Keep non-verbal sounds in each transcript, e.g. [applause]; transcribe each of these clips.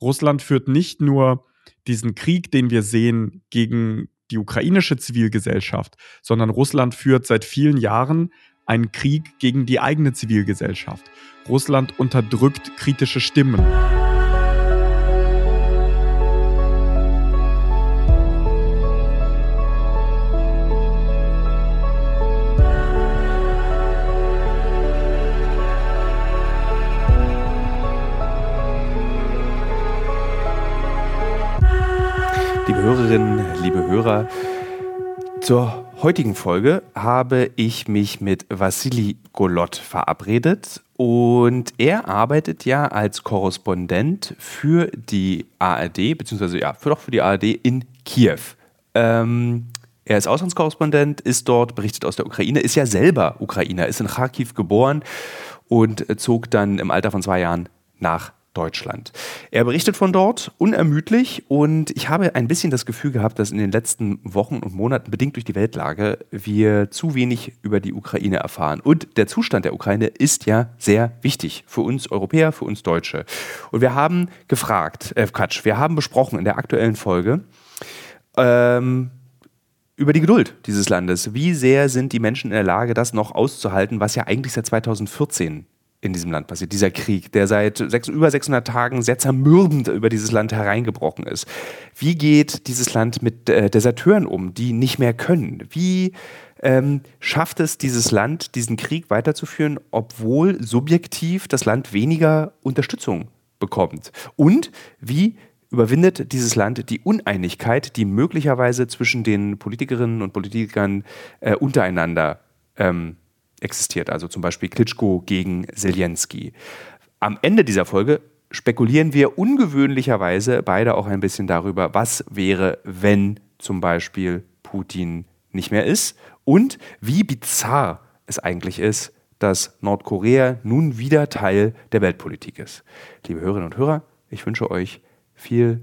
Russland führt nicht nur diesen Krieg, den wir sehen, gegen die ukrainische Zivilgesellschaft, sondern Russland führt seit vielen Jahren einen Krieg gegen die eigene Zivilgesellschaft. Russland unterdrückt kritische Stimmen. Liebe Hörer, zur heutigen Folge habe ich mich mit Vassili Golot verabredet und er arbeitet ja als Korrespondent für die ARD, beziehungsweise ja, für, doch für die ARD in Kiew. Ähm, er ist Auslandskorrespondent, ist dort, berichtet aus der Ukraine, ist ja selber Ukrainer, ist in Kharkiv geboren und zog dann im Alter von zwei Jahren nach Deutschland. Er berichtet von dort unermüdlich und ich habe ein bisschen das Gefühl gehabt, dass in den letzten Wochen und Monaten, bedingt durch die Weltlage, wir zu wenig über die Ukraine erfahren. Und der Zustand der Ukraine ist ja sehr wichtig für uns Europäer, für uns Deutsche. Und wir haben gefragt, äh Quatsch, wir haben besprochen in der aktuellen Folge, ähm, über die Geduld dieses Landes. Wie sehr sind die Menschen in der Lage, das noch auszuhalten, was ja eigentlich seit 2014 in diesem Land passiert. Dieser Krieg, der seit sechs, über 600 Tagen sehr zermürbend über dieses Land hereingebrochen ist. Wie geht dieses Land mit äh, Deserteuren um, die nicht mehr können? Wie ähm, schafft es dieses Land, diesen Krieg weiterzuführen, obwohl subjektiv das Land weniger Unterstützung bekommt? Und wie überwindet dieses Land die Uneinigkeit, die möglicherweise zwischen den Politikerinnen und Politikern äh, untereinander ähm, existiert, also zum Beispiel Klitschko gegen Zelensky. Am Ende dieser Folge spekulieren wir ungewöhnlicherweise beide auch ein bisschen darüber, was wäre, wenn zum Beispiel Putin nicht mehr ist und wie bizarr es eigentlich ist, dass Nordkorea nun wieder Teil der Weltpolitik ist. Liebe Hörerinnen und Hörer, ich wünsche euch viel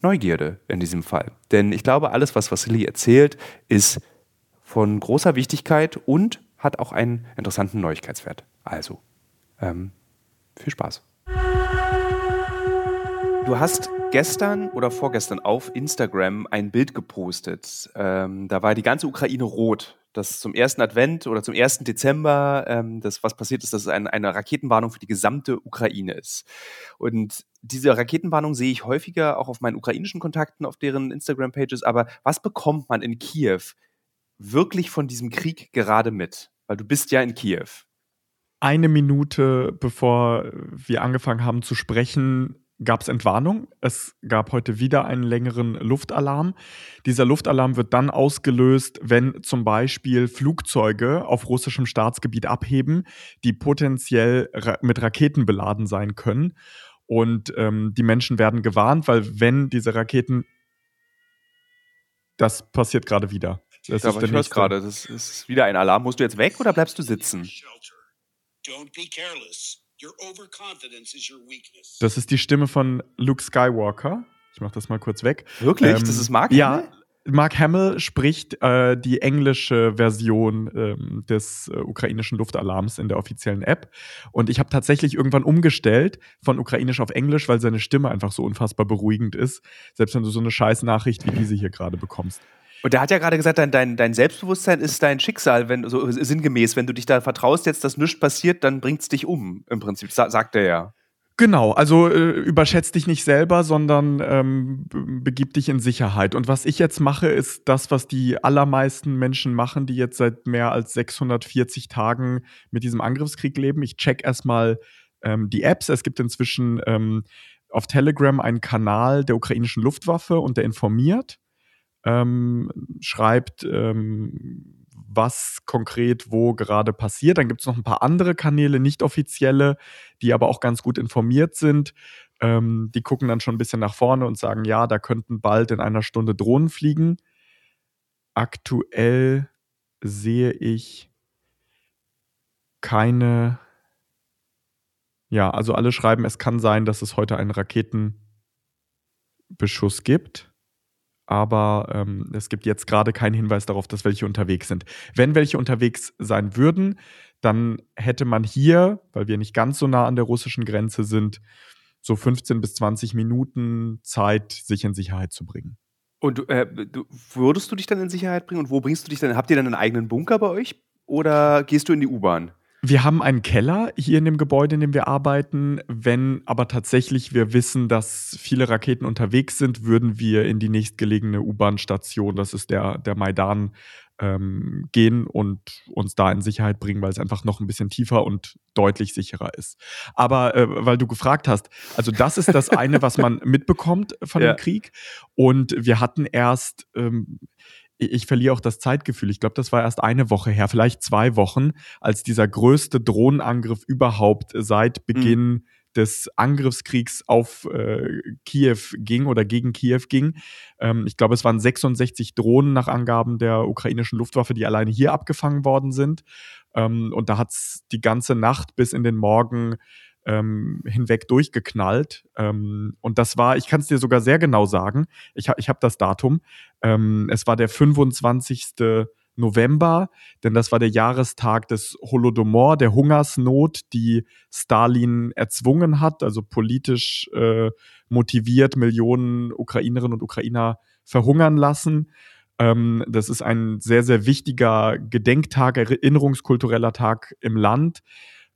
Neugierde in diesem Fall. Denn ich glaube, alles, was Vassili erzählt, ist von großer Wichtigkeit und hat auch einen interessanten Neuigkeitswert. Also, ähm, viel Spaß. Du hast gestern oder vorgestern auf Instagram ein Bild gepostet. Ähm, da war die ganze Ukraine rot. Das zum ersten Advent oder zum ersten Dezember, ähm, das, was passiert ist, dass es ein, eine Raketenwarnung für die gesamte Ukraine ist. Und diese Raketenwarnung sehe ich häufiger auch auf meinen ukrainischen Kontakten, auf deren Instagram-Pages. Aber was bekommt man in Kiew wirklich von diesem Krieg gerade mit? Weil du bist ja in Kiew. Eine Minute bevor wir angefangen haben zu sprechen, gab es Entwarnung. Es gab heute wieder einen längeren Luftalarm. Dieser Luftalarm wird dann ausgelöst, wenn zum Beispiel Flugzeuge auf russischem Staatsgebiet abheben, die potenziell ra mit Raketen beladen sein können. Und ähm, die Menschen werden gewarnt, weil wenn diese Raketen... Das passiert gerade wieder. Das ja, ist aber ich höre gerade, das ist wieder ein Alarm. Musst du jetzt weg oder bleibst du sitzen? Das ist die Stimme von Luke Skywalker. Ich mache das mal kurz weg. Wirklich? Ähm, das ist Mark Hamill? Ja, Mark Hamill spricht äh, die englische Version ähm, des äh, ukrainischen Luftalarms in der offiziellen App. Und ich habe tatsächlich irgendwann umgestellt von ukrainisch auf englisch, weil seine Stimme einfach so unfassbar beruhigend ist. Selbst wenn du so eine Scheißnachricht wie diese hier gerade bekommst. Und der hat ja gerade gesagt, dein, dein, dein Selbstbewusstsein ist dein Schicksal, wenn so sinngemäß, wenn du dich da vertraust jetzt, dass nichts passiert, dann bringt es dich um, im Prinzip, sa sagt er ja. Genau, also äh, überschätz dich nicht selber, sondern ähm, begib dich in Sicherheit. Und was ich jetzt mache, ist das, was die allermeisten Menschen machen, die jetzt seit mehr als 640 Tagen mit diesem Angriffskrieg leben. Ich check erstmal ähm, die Apps. Es gibt inzwischen ähm, auf Telegram einen Kanal der ukrainischen Luftwaffe und der informiert ähm, schreibt, ähm, was konkret wo gerade passiert. Dann gibt es noch ein paar andere Kanäle, nicht offizielle, die aber auch ganz gut informiert sind. Ähm, die gucken dann schon ein bisschen nach vorne und sagen, ja, da könnten bald in einer Stunde Drohnen fliegen. Aktuell sehe ich keine. Ja, also alle schreiben, es kann sein, dass es heute einen Raketenbeschuss gibt aber ähm, es gibt jetzt gerade keinen Hinweis darauf, dass welche unterwegs sind. Wenn welche unterwegs sein würden, dann hätte man hier, weil wir nicht ganz so nah an der russischen Grenze sind, so 15 bis 20 Minuten Zeit, sich in Sicherheit zu bringen. Und äh, du, würdest du dich dann in Sicherheit bringen und wo bringst du dich dann? Habt ihr dann einen eigenen Bunker bei euch oder gehst du in die U-Bahn? Wir haben einen Keller hier in dem Gebäude, in dem wir arbeiten. Wenn aber tatsächlich wir wissen, dass viele Raketen unterwegs sind, würden wir in die nächstgelegene U-Bahn-Station, das ist der, der Maidan, ähm, gehen und uns da in Sicherheit bringen, weil es einfach noch ein bisschen tiefer und deutlich sicherer ist. Aber äh, weil du gefragt hast, also das ist das eine, was man [laughs] mitbekommt von ja. dem Krieg. Und wir hatten erst ähm, ich verliere auch das Zeitgefühl. Ich glaube, das war erst eine Woche her, vielleicht zwei Wochen, als dieser größte Drohnenangriff überhaupt seit mhm. Beginn mhm. des Angriffskriegs auf äh, Kiew ging oder gegen Kiew ging. Ähm, ich glaube, es waren 66 Drohnen nach Angaben der ukrainischen Luftwaffe, die alleine hier abgefangen worden sind. Ähm, und da hat es die ganze Nacht bis in den Morgen ähm, hinweg durchgeknallt. Ähm, und das war, ich kann es dir sogar sehr genau sagen, ich, ha, ich habe das Datum. Ähm, es war der 25. November, denn das war der Jahrestag des Holodomor, der Hungersnot, die Stalin erzwungen hat, also politisch äh, motiviert Millionen Ukrainerinnen und Ukrainer verhungern lassen. Ähm, das ist ein sehr, sehr wichtiger Gedenktag, erinnerungskultureller Tag im Land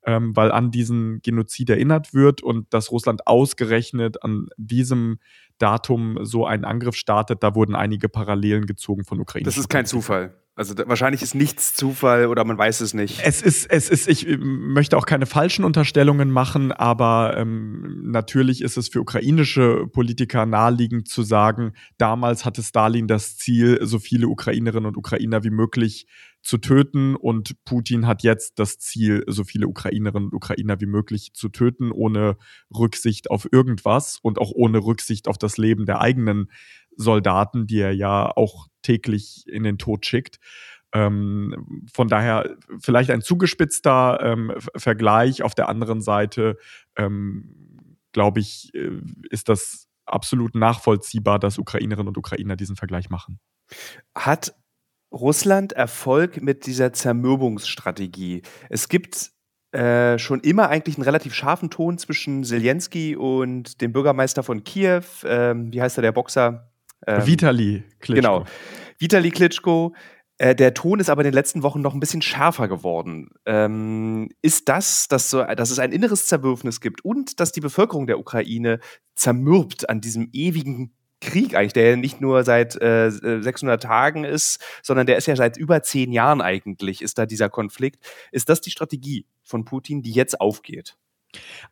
ähm, weil an diesen Genozid erinnert wird und dass Russland ausgerechnet an diesem Datum so einen Angriff startet, da wurden einige Parallelen gezogen von Ukraine. Das ist kein Zufall. Also wahrscheinlich ist nichts Zufall oder man weiß es nicht. Es ist, es ist, ich äh, möchte auch keine falschen Unterstellungen machen, aber ähm, natürlich ist es für ukrainische Politiker naheliegend zu sagen, damals hatte Stalin das Ziel, so viele Ukrainerinnen und Ukrainer wie möglich zu töten und Putin hat jetzt das Ziel, so viele Ukrainerinnen und Ukrainer wie möglich zu töten, ohne Rücksicht auf irgendwas und auch ohne Rücksicht auf das Leben der eigenen Soldaten, die er ja auch täglich in den Tod schickt. Ähm, von daher vielleicht ein zugespitzter ähm, Vergleich. Auf der anderen Seite, ähm, glaube ich, äh, ist das absolut nachvollziehbar, dass Ukrainerinnen und Ukrainer diesen Vergleich machen. Hat Russland Erfolg mit dieser Zermürbungsstrategie? Es gibt äh, schon immer eigentlich einen relativ scharfen Ton zwischen Zelensky und dem Bürgermeister von Kiew. Ähm, wie heißt er, der Boxer? Ähm, Vitali Klitschko. Genau. Vitali Klitschko. Äh, der Ton ist aber in den letzten Wochen noch ein bisschen schärfer geworden. Ähm, ist das, dass, so, dass es ein inneres Zerwürfnis gibt und dass die Bevölkerung der Ukraine zermürbt an diesem ewigen Krieg eigentlich, der ja nicht nur seit äh, 600 Tagen ist, sondern der ist ja seit über zehn Jahren eigentlich, ist da dieser Konflikt. Ist das die Strategie von Putin, die jetzt aufgeht?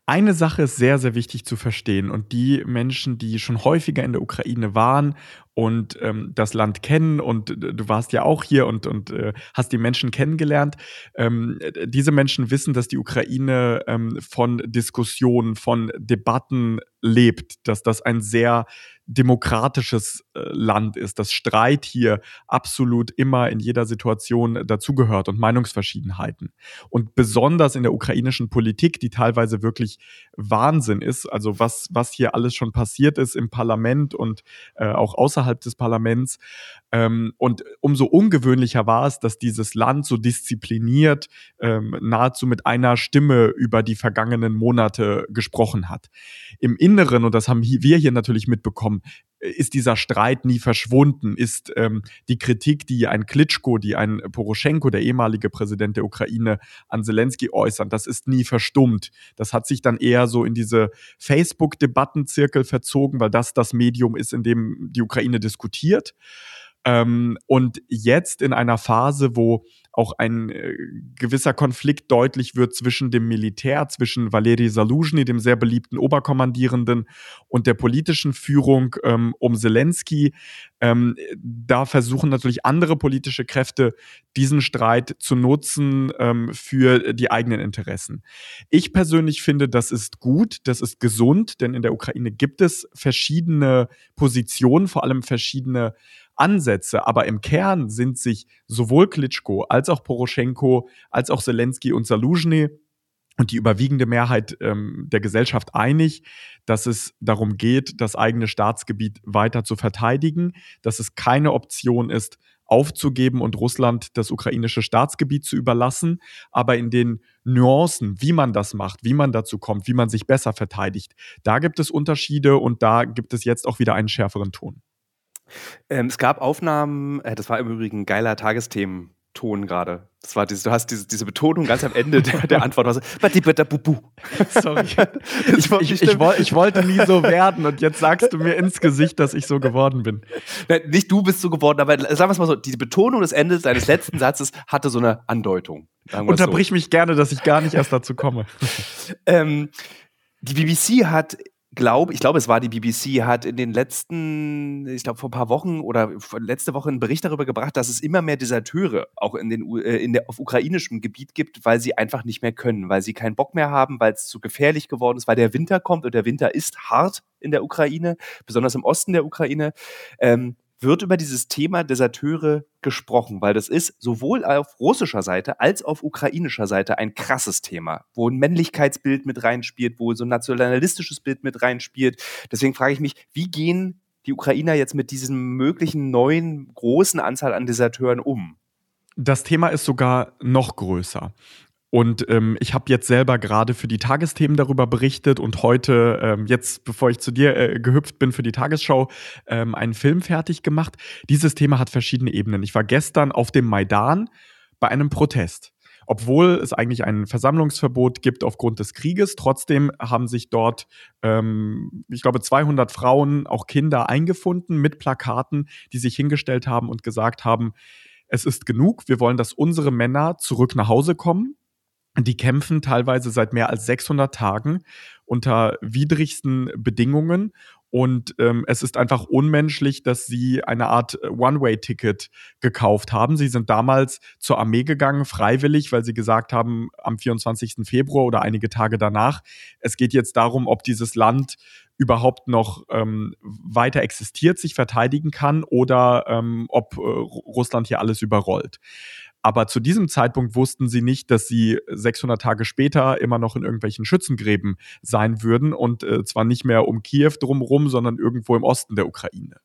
Eine Sache ist sehr, sehr wichtig zu verstehen und die Menschen, die schon häufiger in der Ukraine waren und ähm, das Land kennen und äh, du warst ja auch hier und, und äh, hast die Menschen kennengelernt, ähm, diese Menschen wissen, dass die Ukraine ähm, von Diskussionen, von Debatten lebt, dass das ein sehr demokratisches äh, Land ist, dass Streit hier absolut immer in jeder Situation dazugehört und Meinungsverschiedenheiten. Und besonders in der ukrainischen Politik, die teilweise wirklich Wahnsinn ist, also was, was hier alles schon passiert ist im Parlament und äh, auch außerhalb des Parlaments. Ähm, und umso ungewöhnlicher war es, dass dieses Land so diszipliniert ähm, nahezu mit einer Stimme über die vergangenen Monate gesprochen hat. Im Inneren, und das haben wir hier natürlich mitbekommen, ist dieser Streit nie verschwunden? Ist ähm, die Kritik, die ein Klitschko, die ein Poroschenko, der ehemalige Präsident der Ukraine, an Zelensky äußern, das ist nie verstummt. Das hat sich dann eher so in diese Facebook-Debattenzirkel verzogen, weil das das Medium ist, in dem die Ukraine diskutiert. Ähm, und jetzt in einer Phase, wo auch ein äh, gewisser Konflikt deutlich wird zwischen dem Militär, zwischen Valeri Saluzhny, dem sehr beliebten Oberkommandierenden, und der politischen Führung ähm, um Zelensky. Ähm, da versuchen natürlich andere politische Kräfte, diesen Streit zu nutzen ähm, für die eigenen Interessen. Ich persönlich finde, das ist gut, das ist gesund, denn in der Ukraine gibt es verschiedene Positionen, vor allem verschiedene Ansätze, aber im Kern sind sich sowohl Klitschko als auch Poroschenko als auch Zelensky und Saluzhny und die überwiegende Mehrheit ähm, der Gesellschaft einig, dass es darum geht, das eigene Staatsgebiet weiter zu verteidigen, dass es keine Option ist, aufzugeben und Russland das ukrainische Staatsgebiet zu überlassen. Aber in den Nuancen, wie man das macht, wie man dazu kommt, wie man sich besser verteidigt, da gibt es Unterschiede und da gibt es jetzt auch wieder einen schärferen Ton. Ähm, es gab Aufnahmen, äh, das war im Übrigen ein geiler Tagesthemen. Ton gerade. Das war dieses, du hast diese, diese Betonung ganz am Ende der, der Antwort. Sorry. [laughs] Ich, ich, ich, ich, wollte nie so werden und jetzt sagst du mir ins Gesicht, dass ich so geworden bin. Nein, nicht du bist so geworden, aber sagen wir es mal so, die Betonung des Endes deines letzten Satzes hatte so eine Andeutung. Unterbrich so. mich gerne, dass ich gar nicht erst dazu komme. [laughs] ähm, die BBC hat glaube, ich glaube, es war die BBC, hat in den letzten, ich glaube, vor ein paar Wochen oder letzte Woche einen Bericht darüber gebracht, dass es immer mehr Deserteure auch in den, äh, in der, auf ukrainischem Gebiet gibt, weil sie einfach nicht mehr können, weil sie keinen Bock mehr haben, weil es zu gefährlich geworden ist, weil der Winter kommt und der Winter ist hart in der Ukraine, besonders im Osten der Ukraine. Ähm, wird über dieses Thema Deserteure gesprochen, weil das ist sowohl auf russischer Seite als auf ukrainischer Seite ein krasses Thema, wo ein Männlichkeitsbild mit reinspielt, wo so ein nationalistisches Bild mit reinspielt. Deswegen frage ich mich, wie gehen die Ukrainer jetzt mit diesem möglichen neuen großen Anzahl an Deserteuren um? Das Thema ist sogar noch größer. Und ähm, ich habe jetzt selber gerade für die Tagesthemen darüber berichtet und heute, ähm, jetzt bevor ich zu dir äh, gehüpft bin für die Tagesschau, ähm, einen Film fertig gemacht. Dieses Thema hat verschiedene Ebenen. Ich war gestern auf dem Maidan bei einem Protest. Obwohl es eigentlich ein Versammlungsverbot gibt aufgrund des Krieges, trotzdem haben sich dort, ähm, ich glaube, 200 Frauen, auch Kinder eingefunden mit Plakaten, die sich hingestellt haben und gesagt haben, es ist genug, wir wollen, dass unsere Männer zurück nach Hause kommen die kämpfen teilweise seit mehr als 600 Tagen unter widrigsten Bedingungen. Und ähm, es ist einfach unmenschlich, dass sie eine Art One-Way-Ticket gekauft haben. Sie sind damals zur Armee gegangen, freiwillig, weil sie gesagt haben, am 24. Februar oder einige Tage danach, es geht jetzt darum, ob dieses Land überhaupt noch ähm, weiter existiert, sich verteidigen kann oder ähm, ob äh, Russland hier alles überrollt. Aber zu diesem Zeitpunkt wussten sie nicht, dass sie 600 Tage später immer noch in irgendwelchen Schützengräben sein würden und äh, zwar nicht mehr um Kiew drumherum, sondern irgendwo im Osten der Ukraine.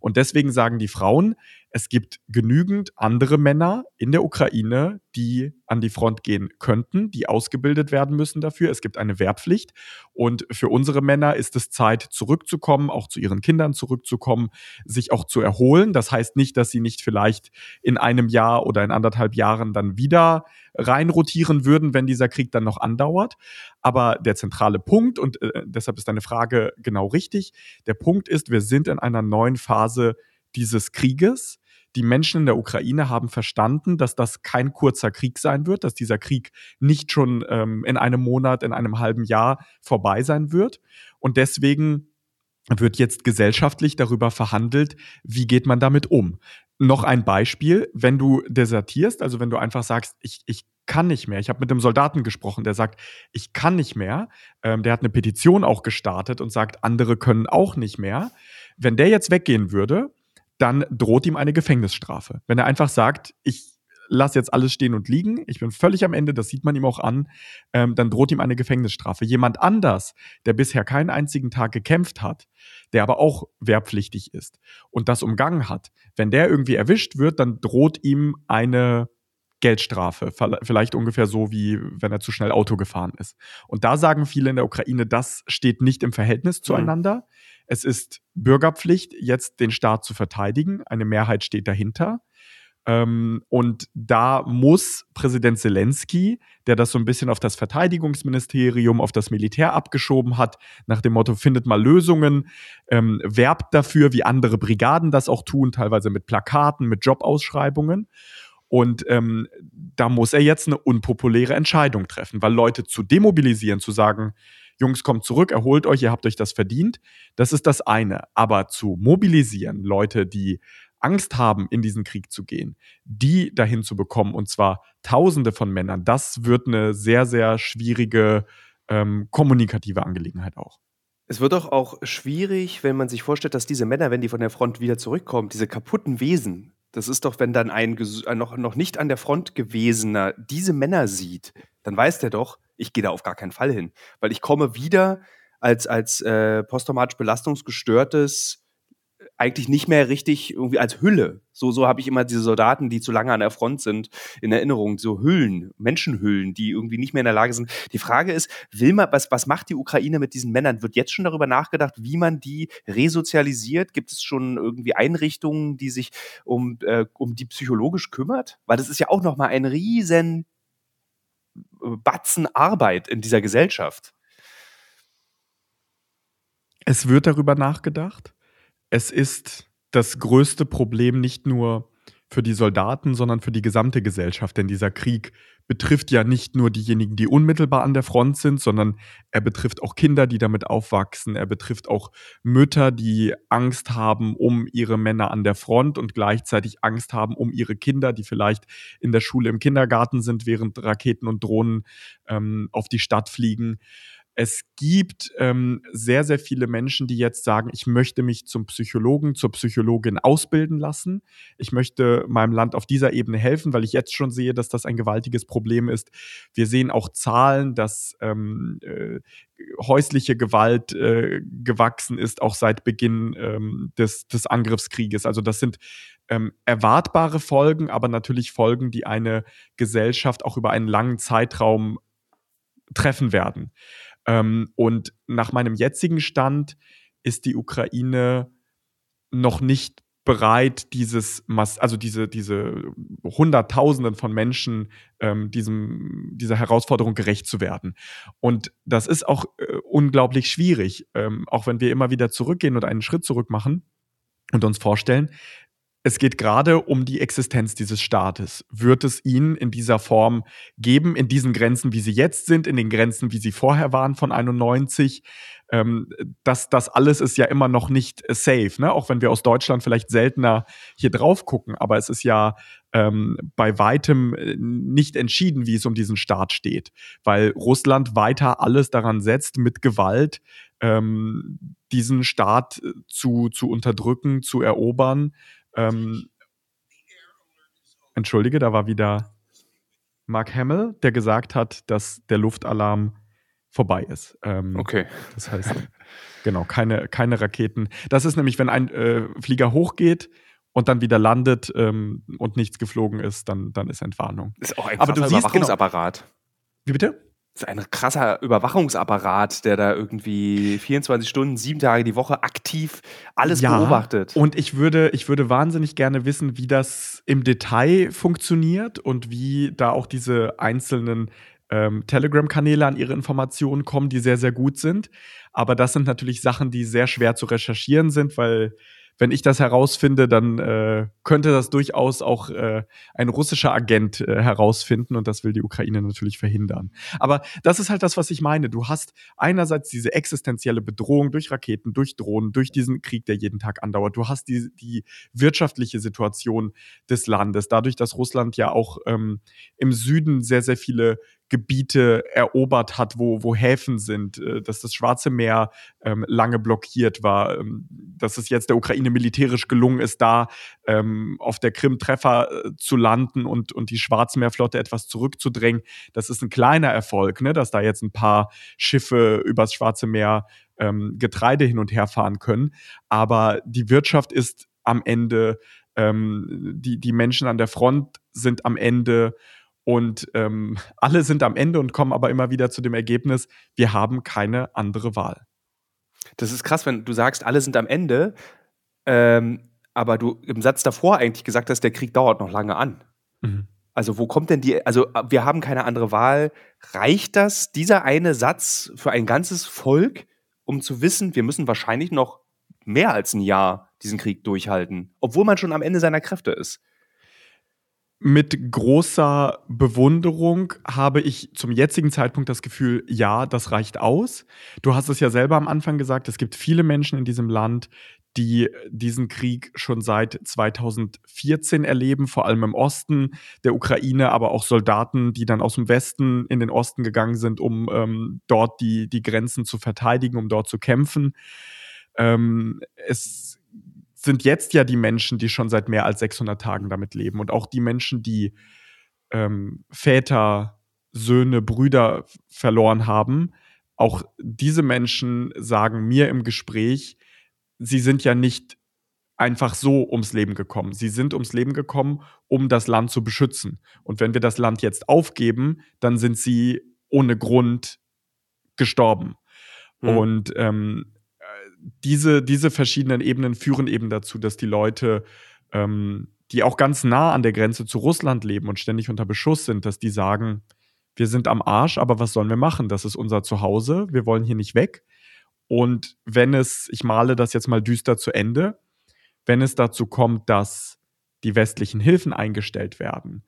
Und deswegen sagen die Frauen, es gibt genügend andere Männer in der Ukraine, die an die Front gehen könnten, die ausgebildet werden müssen dafür. Es gibt eine Wehrpflicht. Und für unsere Männer ist es Zeit, zurückzukommen, auch zu ihren Kindern zurückzukommen, sich auch zu erholen. Das heißt nicht, dass sie nicht vielleicht in einem Jahr oder in anderthalb Jahren dann wieder reinrotieren würden, wenn dieser Krieg dann noch andauert. Aber der zentrale Punkt, und äh, deshalb ist deine Frage genau richtig, der Punkt ist, wir sind in einer neuen Phase dieses Krieges. Die Menschen in der Ukraine haben verstanden, dass das kein kurzer Krieg sein wird, dass dieser Krieg nicht schon ähm, in einem Monat, in einem halben Jahr vorbei sein wird. Und deswegen wird jetzt gesellschaftlich darüber verhandelt, wie geht man damit um. Noch ein Beispiel, wenn du desertierst, also wenn du einfach sagst, ich, ich kann nicht mehr. Ich habe mit einem Soldaten gesprochen, der sagt, ich kann nicht mehr. Ähm, der hat eine Petition auch gestartet und sagt, andere können auch nicht mehr. Wenn der jetzt weggehen würde, dann droht ihm eine Gefängnisstrafe. Wenn er einfach sagt, ich lasse jetzt alles stehen und liegen, ich bin völlig am Ende, das sieht man ihm auch an, ähm, dann droht ihm eine Gefängnisstrafe. Jemand anders, der bisher keinen einzigen Tag gekämpft hat, der aber auch wehrpflichtig ist und das umgangen hat, wenn der irgendwie erwischt wird, dann droht ihm eine Geldstrafe. Vielleicht ungefähr so, wie wenn er zu schnell Auto gefahren ist. Und da sagen viele in der Ukraine, das steht nicht im Verhältnis mhm. Es ist Bürgerpflicht, jetzt den Staat zu verteidigen. Eine Mehrheit steht dahinter. Ähm, und da muss Präsident Zelensky, der das so ein bisschen auf das Verteidigungsministerium, auf das Militär abgeschoben hat, nach dem Motto, findet mal Lösungen, ähm, werbt dafür, wie andere Brigaden das auch tun, teilweise mit Plakaten, mit Jobausschreibungen. Und ähm, da muss er jetzt eine unpopuläre Entscheidung treffen, weil Leute zu demobilisieren, zu sagen, Jungs, kommt zurück, erholt euch, ihr habt euch das verdient, das ist das eine. Aber zu mobilisieren, Leute, die Angst haben, in diesen Krieg zu gehen, die dahin zu bekommen, und zwar Tausende von Männern, das wird eine sehr, sehr schwierige ähm, kommunikative Angelegenheit auch. Es wird doch auch schwierig, wenn man sich vorstellt, dass diese Männer, wenn die von der Front wieder zurückkommen, diese kaputten Wesen, das ist doch, wenn dann ein äh, noch, noch nicht an der Front gewesener diese Männer sieht, dann weiß der doch, ich gehe da auf gar keinen Fall hin. Weil ich komme wieder als, als äh, posttraumatisch belastungsgestörtes eigentlich nicht mehr richtig irgendwie als Hülle. So, so habe ich immer diese Soldaten, die zu lange an der Front sind, in Erinnerung. So Hüllen, Menschenhüllen, die irgendwie nicht mehr in der Lage sind. Die Frage ist, will man, was, was macht die Ukraine mit diesen Männern? Wird jetzt schon darüber nachgedacht, wie man die resozialisiert? Gibt es schon irgendwie Einrichtungen, die sich um, äh, um die psychologisch kümmert? Weil das ist ja auch nochmal ein riesen äh, Batzen Arbeit in dieser Gesellschaft. Es wird darüber nachgedacht es ist das größte Problem nicht nur für die Soldaten, sondern für die gesamte Gesellschaft. Denn dieser Krieg betrifft ja nicht nur diejenigen, die unmittelbar an der Front sind, sondern er betrifft auch Kinder, die damit aufwachsen. Er betrifft auch Mütter, die Angst haben um ihre Männer an der Front und gleichzeitig Angst haben um ihre Kinder, die vielleicht in der Schule im Kindergarten sind, während Raketen und Drohnen ähm, auf die Stadt fliegen. Es gibt ähm, sehr, sehr viele Menschen, die jetzt sagen, ich möchte mich zum Psychologen, zur Psychologin ausbilden lassen. Ich möchte meinem Land auf dieser Ebene helfen, weil ich jetzt schon sehe, dass das ein gewaltiges Problem ist. Wir sehen auch Zahlen, dass ähm, äh, häusliche Gewalt äh, gewachsen ist, auch seit Beginn ähm, des, des Angriffskrieges. Also das sind ähm, erwartbare Folgen, aber natürlich Folgen, die eine Gesellschaft auch über einen langen Zeitraum treffen werden. Ähm, und nach meinem jetzigen Stand ist die Ukraine noch nicht bereit, dieses, also diese, diese Hunderttausenden von Menschen ähm, diesem, dieser Herausforderung gerecht zu werden. Und das ist auch äh, unglaublich schwierig, ähm, auch wenn wir immer wieder zurückgehen und einen Schritt zurück machen und uns vorstellen, es geht gerade um die Existenz dieses Staates. Wird es ihn in dieser Form geben, in diesen Grenzen, wie sie jetzt sind, in den Grenzen, wie sie vorher waren von 91? Ähm, das, das alles ist ja immer noch nicht safe, ne? auch wenn wir aus Deutschland vielleicht seltener hier drauf gucken. Aber es ist ja ähm, bei weitem äh, nicht entschieden, wie es um diesen Staat steht, weil Russland weiter alles daran setzt, mit Gewalt ähm, diesen Staat äh, zu, zu unterdrücken, zu erobern. Ähm, entschuldige, da war wieder Mark Hamill, der gesagt hat, dass der Luftalarm vorbei ist. Ähm, okay. Das heißt, genau, keine, keine Raketen. Das ist nämlich, wenn ein äh, Flieger hochgeht und dann wieder landet ähm, und nichts geflogen ist, dann, dann ist Entwarnung. Das ist auch ein Aber du siehst, Überwachungsapparat. Genau, wie bitte? Das ist ein krasser Überwachungsapparat, der da irgendwie 24 Stunden, sieben Tage die Woche aktiv alles ja, beobachtet. Und ich würde, ich würde wahnsinnig gerne wissen, wie das im Detail funktioniert und wie da auch diese einzelnen ähm, Telegram-Kanäle an ihre Informationen kommen, die sehr, sehr gut sind. Aber das sind natürlich Sachen, die sehr schwer zu recherchieren sind, weil wenn ich das herausfinde, dann äh, könnte das durchaus auch äh, ein russischer Agent äh, herausfinden und das will die Ukraine natürlich verhindern. Aber das ist halt das, was ich meine. Du hast einerseits diese existenzielle Bedrohung durch Raketen, durch Drohnen, durch diesen Krieg, der jeden Tag andauert. Du hast die, die wirtschaftliche Situation des Landes, dadurch, dass Russland ja auch ähm, im Süden sehr, sehr viele Gebiete erobert hat, wo, wo Häfen sind, äh, dass das Schwarze Meer ähm, lange blockiert war, ähm, dass es jetzt der Ukraine militärisch gelungen ist, da ähm, auf der Krim Treffer äh, zu landen und, und die Schwarzmeerflotte etwas zurückzudrängen. Das ist ein kleiner Erfolg, ne? dass da jetzt ein paar Schiffe übers Schwarze Meer ähm, Getreide hin und her fahren können. Aber die Wirtschaft ist am Ende, ähm, die, die Menschen an der Front sind am Ende und ähm, [laughs] alle sind am Ende und kommen aber immer wieder zu dem Ergebnis, wir haben keine andere Wahl. Das ist krass, wenn du sagst, alle sind am Ende, ähm, aber du im Satz davor eigentlich gesagt hast, der Krieg dauert noch lange an. Mhm. Also wo kommt denn die, also wir haben keine andere Wahl. Reicht das, dieser eine Satz für ein ganzes Volk, um zu wissen, wir müssen wahrscheinlich noch mehr als ein Jahr diesen Krieg durchhalten, obwohl man schon am Ende seiner Kräfte ist? Mit großer Bewunderung habe ich zum jetzigen Zeitpunkt das Gefühl, ja, das reicht aus. Du hast es ja selber am Anfang gesagt, es gibt viele Menschen in diesem Land, die diesen Krieg schon seit 2014 erleben, vor allem im Osten der Ukraine, aber auch Soldaten, die dann aus dem Westen in den Osten gegangen sind, um ähm, dort die, die Grenzen zu verteidigen, um dort zu kämpfen. Ähm, es sind jetzt ja die Menschen, die schon seit mehr als 600 Tagen damit leben und auch die Menschen, die ähm, Väter, Söhne, Brüder verloren haben. Auch diese Menschen sagen mir im Gespräch, sie sind ja nicht einfach so ums Leben gekommen. Sie sind ums Leben gekommen, um das Land zu beschützen. Und wenn wir das Land jetzt aufgeben, dann sind sie ohne Grund gestorben. Mhm. Und ähm, diese, diese verschiedenen Ebenen führen eben dazu, dass die Leute, ähm, die auch ganz nah an der Grenze zu Russland leben und ständig unter Beschuss sind, dass die sagen, wir sind am Arsch, aber was sollen wir machen? Das ist unser Zuhause, wir wollen hier nicht weg. Und wenn es, ich male das jetzt mal düster zu Ende, wenn es dazu kommt, dass die westlichen Hilfen eingestellt werden,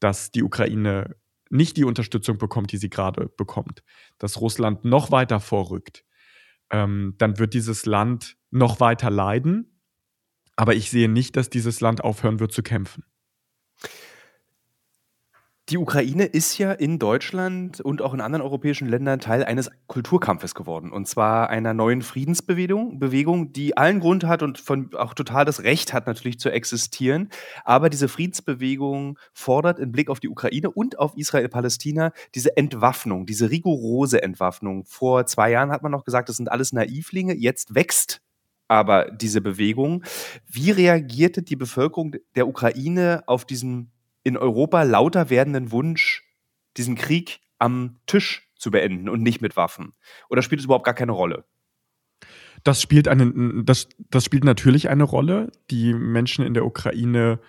dass die Ukraine nicht die Unterstützung bekommt, die sie gerade bekommt, dass Russland noch weiter vorrückt, ähm, dann wird dieses Land noch weiter leiden. Aber ich sehe nicht, dass dieses Land aufhören wird zu kämpfen. Die Ukraine ist ja in Deutschland und auch in anderen europäischen Ländern Teil eines Kulturkampfes geworden. Und zwar einer neuen Friedensbewegung, Bewegung, die allen Grund hat und von, auch total das Recht hat, natürlich zu existieren. Aber diese Friedensbewegung fordert im Blick auf die Ukraine und auf Israel-Palästina diese Entwaffnung, diese rigorose Entwaffnung. Vor zwei Jahren hat man noch gesagt, das sind alles Naivlinge. Jetzt wächst aber diese Bewegung. Wie reagierte die Bevölkerung der Ukraine auf diesen in Europa lauter werdenden Wunsch, diesen Krieg am Tisch zu beenden und nicht mit Waffen? Oder spielt es überhaupt gar keine Rolle? Das spielt, eine, das, das spielt natürlich eine Rolle. Die Menschen in der Ukraine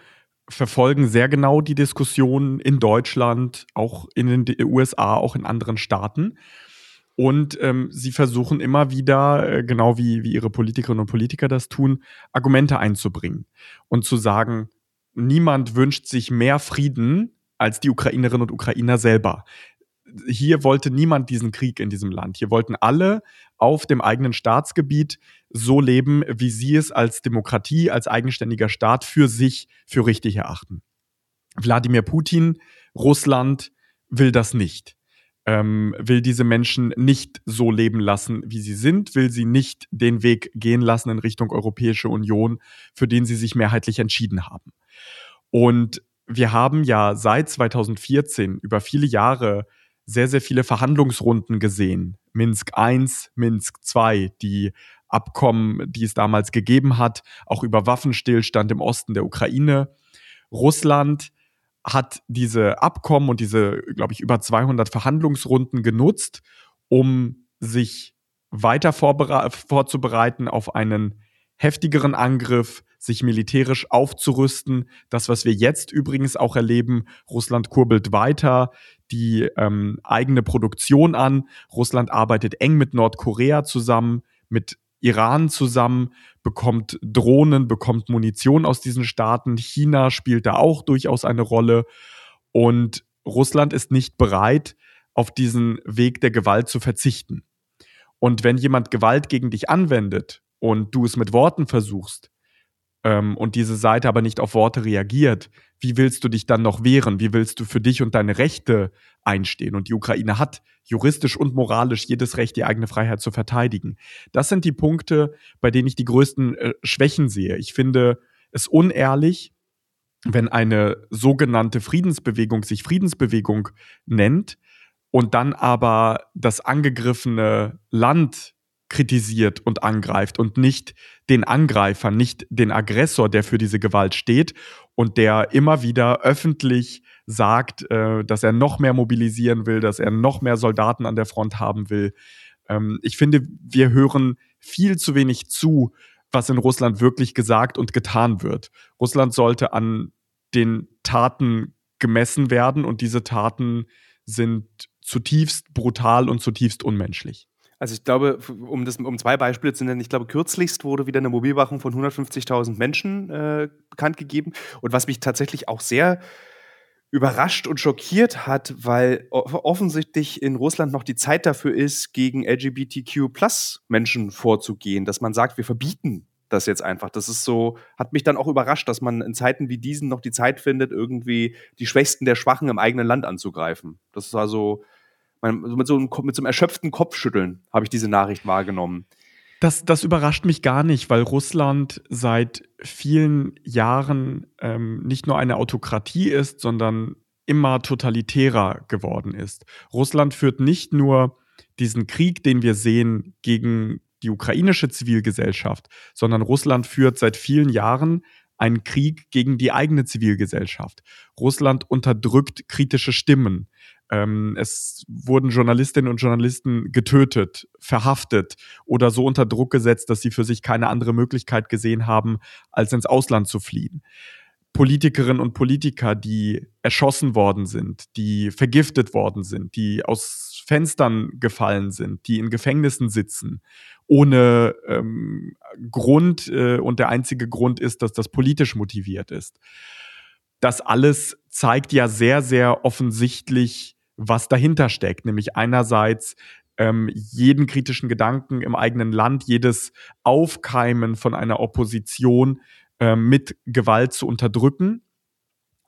verfolgen sehr genau die Diskussion in Deutschland, auch in den USA, auch in anderen Staaten. Und ähm, sie versuchen immer wieder, äh, genau wie, wie ihre Politikerinnen und Politiker das tun, Argumente einzubringen und zu sagen, niemand wünscht sich mehr Frieden als die Ukrainerinnen und Ukrainer selber. Hier wollte niemand diesen Krieg in diesem Land. Hier wollten alle auf dem eigenen Staatsgebiet so leben, wie sie es als Demokratie, als eigenständiger Staat für sich für richtig erachten. Wladimir Putin, Russland will das nicht. Ähm, will diese Menschen nicht so leben lassen, wie sie sind, will sie nicht den Weg gehen lassen in Richtung Europäische Union, für den sie sich mehrheitlich entschieden haben. Und wir haben ja seit 2014 über viele Jahre sehr, sehr viele Verhandlungsrunden gesehen. Minsk I, Minsk II, die Abkommen, die es damals gegeben hat, auch über Waffenstillstand im Osten der Ukraine. Russland hat diese Abkommen und diese, glaube ich, über 200 Verhandlungsrunden genutzt, um sich weiter vorzubereiten auf einen heftigeren Angriff, sich militärisch aufzurüsten. Das, was wir jetzt übrigens auch erleben, Russland kurbelt weiter die ähm, eigene Produktion an. Russland arbeitet eng mit Nordkorea zusammen, mit Iran zusammen, bekommt Drohnen, bekommt Munition aus diesen Staaten. China spielt da auch durchaus eine Rolle. Und Russland ist nicht bereit, auf diesen Weg der Gewalt zu verzichten. Und wenn jemand Gewalt gegen dich anwendet und du es mit Worten versuchst, ähm, und diese Seite aber nicht auf Worte reagiert, wie willst du dich dann noch wehren? Wie willst du für dich und deine Rechte einstehen? Und die Ukraine hat juristisch und moralisch jedes Recht, die eigene Freiheit zu verteidigen. Das sind die Punkte, bei denen ich die größten äh, Schwächen sehe. Ich finde es unehrlich, wenn eine sogenannte Friedensbewegung sich Friedensbewegung nennt und dann aber das angegriffene Land kritisiert und angreift und nicht den Angreifer, nicht den Aggressor, der für diese Gewalt steht und der immer wieder öffentlich sagt, äh, dass er noch mehr mobilisieren will, dass er noch mehr Soldaten an der Front haben will. Ähm, ich finde, wir hören viel zu wenig zu, was in Russland wirklich gesagt und getan wird. Russland sollte an den Taten gemessen werden und diese Taten sind zutiefst brutal und zutiefst unmenschlich. Also ich glaube, um, das, um zwei Beispiele zu nennen, ich glaube, kürzlichst wurde wieder eine Mobilwachung von 150.000 Menschen äh, bekannt gegeben. Und was mich tatsächlich auch sehr überrascht und schockiert hat, weil offensichtlich in Russland noch die Zeit dafür ist, gegen LGBTQ-Plus-Menschen vorzugehen, dass man sagt, wir verbieten das jetzt einfach. Das ist so, hat mich dann auch überrascht, dass man in Zeiten wie diesen noch die Zeit findet, irgendwie die Schwächsten der Schwachen im eigenen Land anzugreifen. Das ist also mit so, einem, mit so einem erschöpften Kopfschütteln habe ich diese Nachricht wahrgenommen. Das, das überrascht mich gar nicht, weil Russland seit vielen Jahren ähm, nicht nur eine Autokratie ist, sondern immer totalitärer geworden ist. Russland führt nicht nur diesen Krieg, den wir sehen, gegen die ukrainische Zivilgesellschaft, sondern Russland führt seit vielen Jahren einen Krieg gegen die eigene Zivilgesellschaft. Russland unterdrückt kritische Stimmen. Ähm, es wurden Journalistinnen und Journalisten getötet, verhaftet oder so unter Druck gesetzt, dass sie für sich keine andere Möglichkeit gesehen haben, als ins Ausland zu fliehen. Politikerinnen und Politiker, die erschossen worden sind, die vergiftet worden sind, die aus Fenstern gefallen sind, die in Gefängnissen sitzen, ohne ähm, Grund äh, und der einzige Grund ist, dass das politisch motiviert ist. Das alles zeigt ja sehr, sehr offensichtlich, was dahinter steckt, nämlich einerseits ähm, jeden kritischen Gedanken im eigenen Land, jedes Aufkeimen von einer Opposition äh, mit Gewalt zu unterdrücken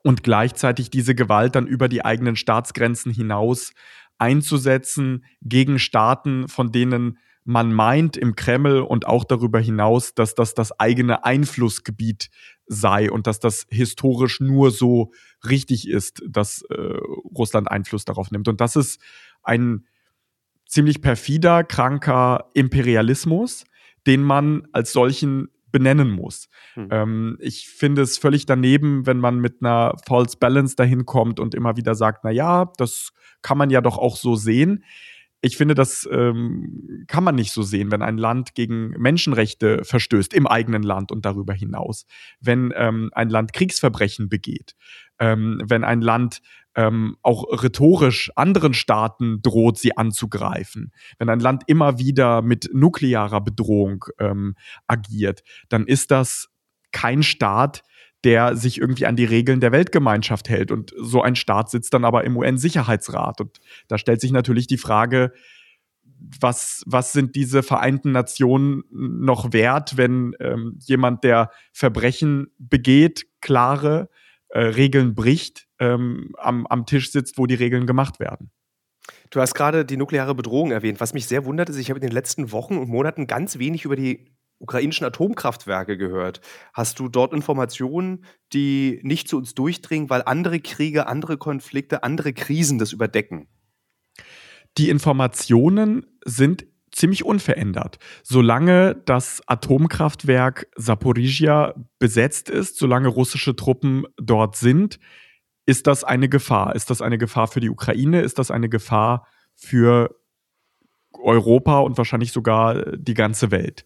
und gleichzeitig diese Gewalt dann über die eigenen Staatsgrenzen hinaus einzusetzen gegen Staaten, von denen man meint im Kreml und auch darüber hinaus, dass das das eigene Einflussgebiet sei und dass das historisch nur so richtig ist, dass äh, Russland Einfluss darauf nimmt. Und das ist ein ziemlich perfider, kranker Imperialismus, den man als solchen benennen muss. Hm. Ähm, ich finde es völlig daneben, wenn man mit einer False Balance dahin kommt und immer wieder sagt, na ja, das kann man ja doch auch so sehen ich finde, das ähm, kann man nicht so sehen, wenn ein Land gegen Menschenrechte verstößt im eigenen Land und darüber hinaus, wenn ähm, ein Land Kriegsverbrechen begeht, ähm, wenn ein Land ähm, auch rhetorisch anderen Staaten droht, sie anzugreifen, wenn ein Land immer wieder mit nuklearer Bedrohung ähm, agiert, dann ist das kein Staat, der sich irgendwie an die Regeln der Weltgemeinschaft hält. Und so ein Staat sitzt dann aber im UN-Sicherheitsrat. Und da stellt sich natürlich die Frage, was, was sind diese Vereinten Nationen noch wert, wenn ähm, jemand, der Verbrechen begeht, klare äh, Regeln bricht, ähm, am, am Tisch sitzt, wo die Regeln gemacht werden? Du hast gerade die nukleare Bedrohung erwähnt. Was mich sehr wundert, ist, ich habe in den letzten Wochen und Monaten ganz wenig über die ukrainischen Atomkraftwerke gehört. Hast du dort Informationen, die nicht zu uns durchdringen, weil andere Kriege, andere Konflikte, andere Krisen das überdecken? Die Informationen sind ziemlich unverändert. Solange das Atomkraftwerk Saporizhia besetzt ist, solange russische Truppen dort sind, ist das eine Gefahr. Ist das eine Gefahr für die Ukraine? Ist das eine Gefahr für Europa und wahrscheinlich sogar die ganze Welt?